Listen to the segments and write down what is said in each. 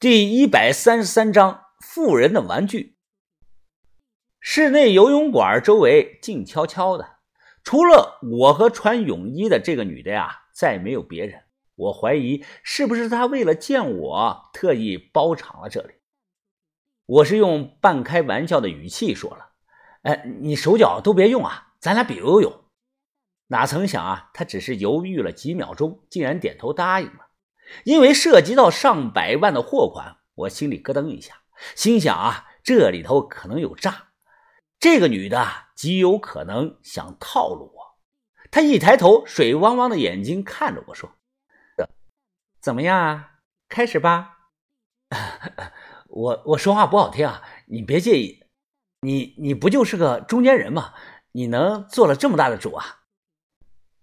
第一百三十三章富人的玩具。室内游泳馆周围静悄悄的，除了我和穿泳衣的这个女的呀，再没有别人。我怀疑是不是她为了见我，特意包场了这里。我是用半开玩笑的语气说了：“哎，你手脚都别用啊，咱俩比游泳。”哪曾想啊，她只是犹豫了几秒钟，竟然点头答应了。因为涉及到上百万的货款，我心里咯噔一下，心想啊，这里头可能有诈。这个女的极有可能想套路我。她一抬头，水汪汪的眼睛看着我说：“怎么样啊？开始吧。” 我我说话不好听啊，你别介意。你你不就是个中间人吗？你能做了这么大的主啊？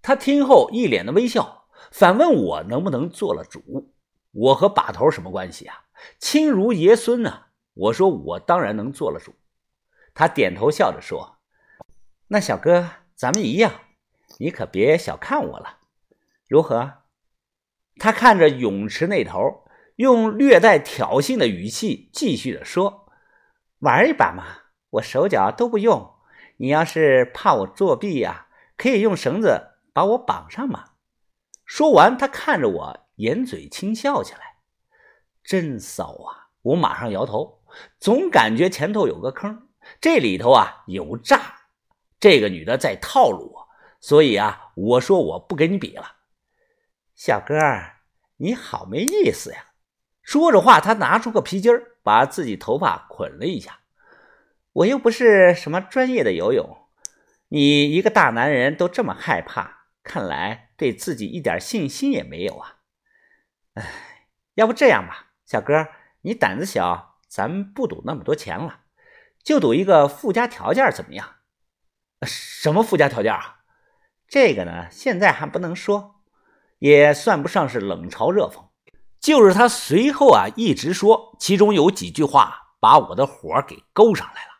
他听后一脸的微笑。反问我能不能做了主？我和把头什么关系啊？亲如爷孙呢。我说我当然能做了主。他点头笑着说：“那小哥，咱们一样，你可别小看我了，如何？”他看着泳池那头，用略带挑衅的语气继续的说：“玩一把嘛，我手脚都不用。你要是怕我作弊呀，可以用绳子把我绑上嘛。”说完，他看着我，掩嘴轻笑起来，真骚啊！我马上摇头，总感觉前头有个坑，这里头啊有诈，这个女的在套路我，所以啊，我说我不跟你比了，小哥，你好没意思呀！说着话，他拿出个皮筋儿，把自己头发捆了一下。我又不是什么专业的游泳，你一个大男人都这么害怕，看来。对自己一点信心也没有啊！哎，要不这样吧，小哥，你胆子小，咱不赌那么多钱了，就赌一个附加条件，怎么样？什么附加条件啊？这个呢，现在还不能说，也算不上是冷嘲热讽，就是他随后啊一直说，其中有几句话把我的火给勾上来了。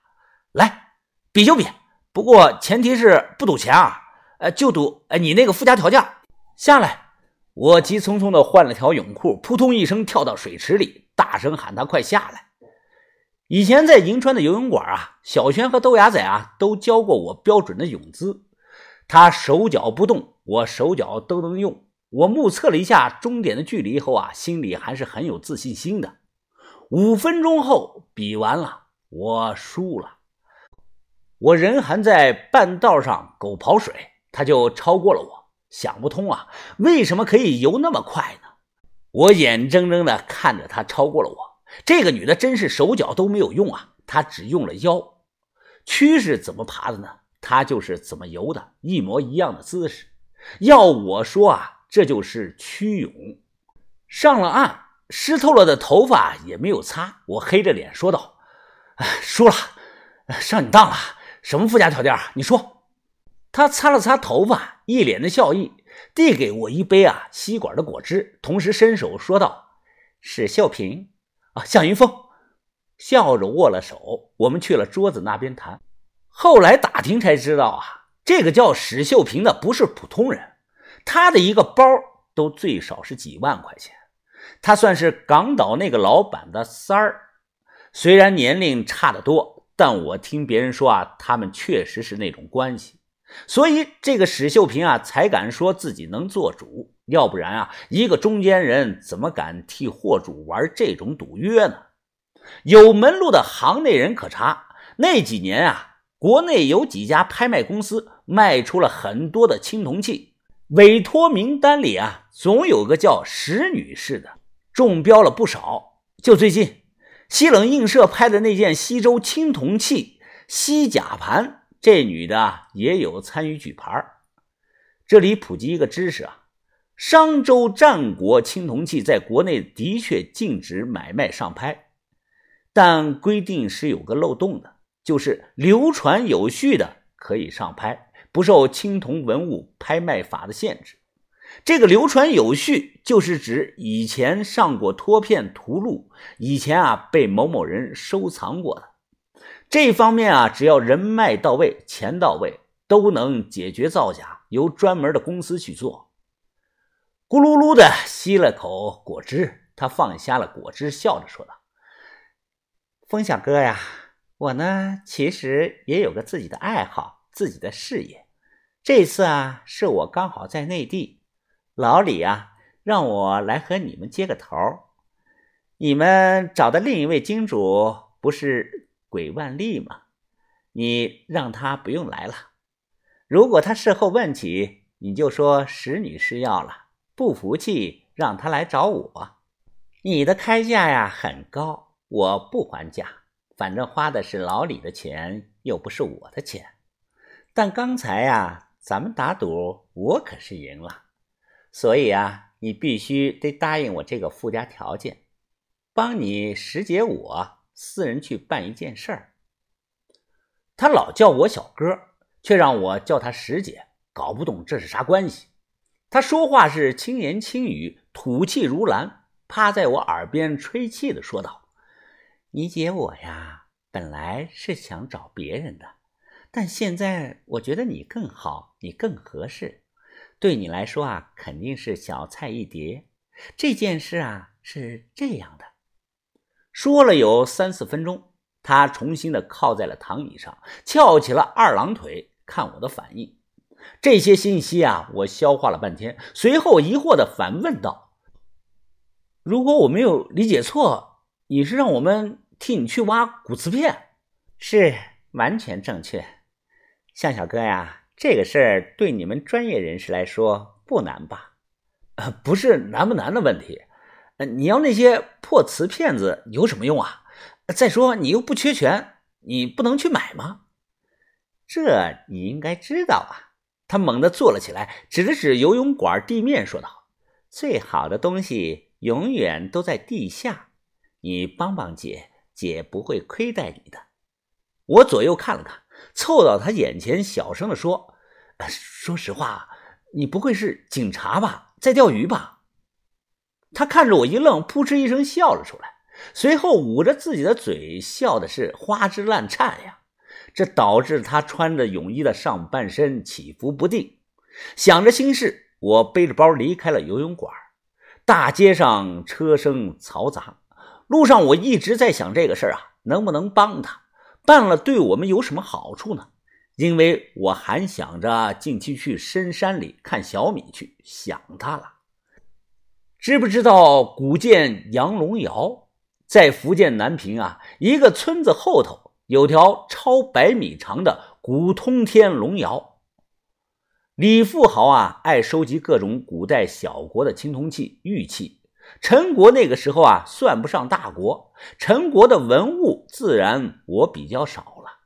来，比就比，不过前提是不赌钱啊。呃，就赌哎，你那个附加条件下来。我急匆匆的换了条泳裤，扑通一声跳到水池里，大声喊他快下来。以前在银川的游泳馆啊，小轩和豆芽仔啊都教过我标准的泳姿。他手脚不动，我手脚都能用。我目测了一下终点的距离后啊，心里还是很有自信心的。五分钟后比完了，我输了。我人还在半道上狗刨水。他就超过了我，想不通啊，为什么可以游那么快呢？我眼睁睁的看着他超过了我。这个女的真是手脚都没有用啊，她只用了腰。蛆是怎么爬的呢？她就是怎么游的，一模一样的姿势。要我说啊，这就是蛆泳。上了岸，湿透了的头发也没有擦，我黑着脸说道：“输了，上你当了。什么附加条件？你说。”他擦了擦头发，一脸的笑意，递给我一杯啊吸管的果汁，同时伸手说道：“史秀平啊，向云峰，笑着握了手。我们去了桌子那边谈。后来打听才知道啊，这个叫史秀平的不是普通人，他的一个包都最少是几万块钱。他算是港岛那个老板的三儿，虽然年龄差得多，但我听别人说啊，他们确实是那种关系。”所以这个史秀平啊，才敢说自己能做主，要不然啊，一个中间人怎么敢替货主玩这种赌约呢？有门路的行内人可查，那几年啊，国内有几家拍卖公司卖出了很多的青铜器，委托名单里啊，总有个叫石女士的，中标了不少。就最近，西冷映社拍的那件西周青铜器西甲盘。这女的也有参与举牌这里普及一个知识啊，商周战国青铜器在国内的确禁止买卖上拍，但规定是有个漏洞的，就是流传有序的可以上拍，不受青铜文物拍卖法的限制。这个流传有序，就是指以前上过托片图录，以前啊被某某人收藏过的。这方面啊，只要人脉到位、钱到位，都能解决造假，由专门的公司去做。咕噜噜的吸了口果汁，他放下了果汁，笑着说道：“风小哥呀，我呢其实也有个自己的爱好，自己的事业。这次啊，是我刚好在内地，老李啊让我来和你们接个头。你们找的另一位金主不是鬼万利吗？你让他不用来了。如果他事后问起，你就说石女士要了，不服气让他来找我。你的开价呀很高，我不还价，反正花的是老李的钱，又不是我的钱。但刚才呀，咱们打赌，我可是赢了，所以啊，你必须得答应我这个附加条件。帮你石姐我私人去办一件事儿。他老叫我小哥，却让我叫他石姐，搞不懂这是啥关系。他说话是轻言轻语，吐气如兰，趴在我耳边吹气的说道：“你姐我呀，本来是想找别人的，但现在我觉得你更好，你更合适，对你来说啊，肯定是小菜一碟。这件事啊，是这样的。”说了有三四分钟，他重新的靠在了躺椅上，翘起了二郎腿，看我的反应。这些信息啊，我消化了半天，随后疑惑的反问道：“如果我没有理解错，你是让我们替你去挖骨瓷片？是完全正确。向小哥呀，这个事儿对你们专业人士来说不难吧？不是难不难的问题。”你要那些破瓷片子有什么用啊？再说你又不缺钱，你不能去买吗？这你应该知道啊！他猛地坐了起来，指了指游泳馆地面，说道：“最好的东西永远都在地下，你帮帮姐，姐不会亏待你的。”我左右看了看，凑到他眼前，小声的说：“说实话，你不会是警察吧？在钓鱼吧？”他看着我一愣，扑哧一声笑了出来，随后捂着自己的嘴，笑的是花枝乱颤呀。这导致他穿着泳衣的上半身起伏不定。想着心事，我背着包离开了游泳馆。大街上车声嘈杂，路上我一直在想这个事儿啊，能不能帮他办了，对我们有什么好处呢？因为我还想着近期去深山里看小米去，想他了。知不知道古建杨龙窑在福建南平啊？一个村子后头有条超百米长的古通天龙窑。李富豪啊，爱收集各种古代小国的青铜器、玉器。陈国那个时候啊，算不上大国，陈国的文物自然我比较少了。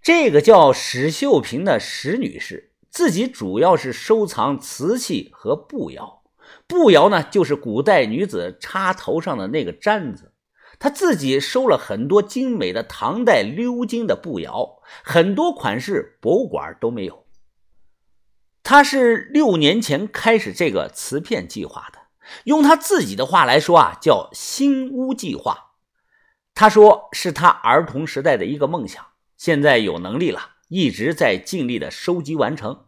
这个叫史秀平的史女士，自己主要是收藏瓷器和布窑。步摇呢，就是古代女子插头上的那个簪子。她自己收了很多精美的唐代鎏金的步摇，很多款式博物馆都没有。他是六年前开始这个瓷片计划的，用他自己的话来说啊，叫“新屋计划”。他说是他儿童时代的一个梦想，现在有能力了，一直在尽力的收集完成。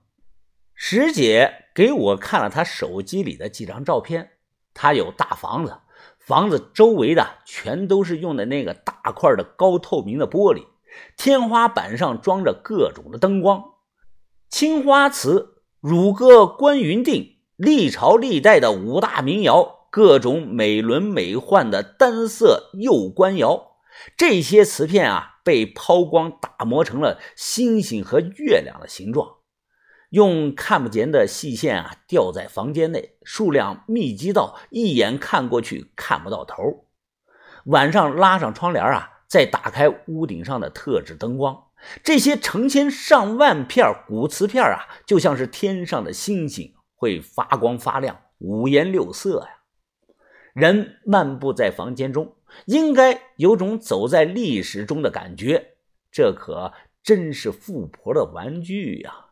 石姐给我看了他手机里的几张照片，他有大房子，房子周围的全都是用的那个大块的高透明的玻璃，天花板上装着各种的灯光，青花瓷、汝歌、关云定，历朝历代的五大名窑，各种美轮美奂的单色釉官窑，这些瓷片啊，被抛光打磨成了星星和月亮的形状。用看不见的细线啊吊在房间内，数量密集到一眼看过去看不到头。晚上拉上窗帘啊，再打开屋顶上的特制灯光，这些成千上万片古瓷片啊，就像是天上的星星，会发光发亮，五颜六色呀。人漫步在房间中，应该有种走在历史中的感觉。这可真是富婆的玩具呀！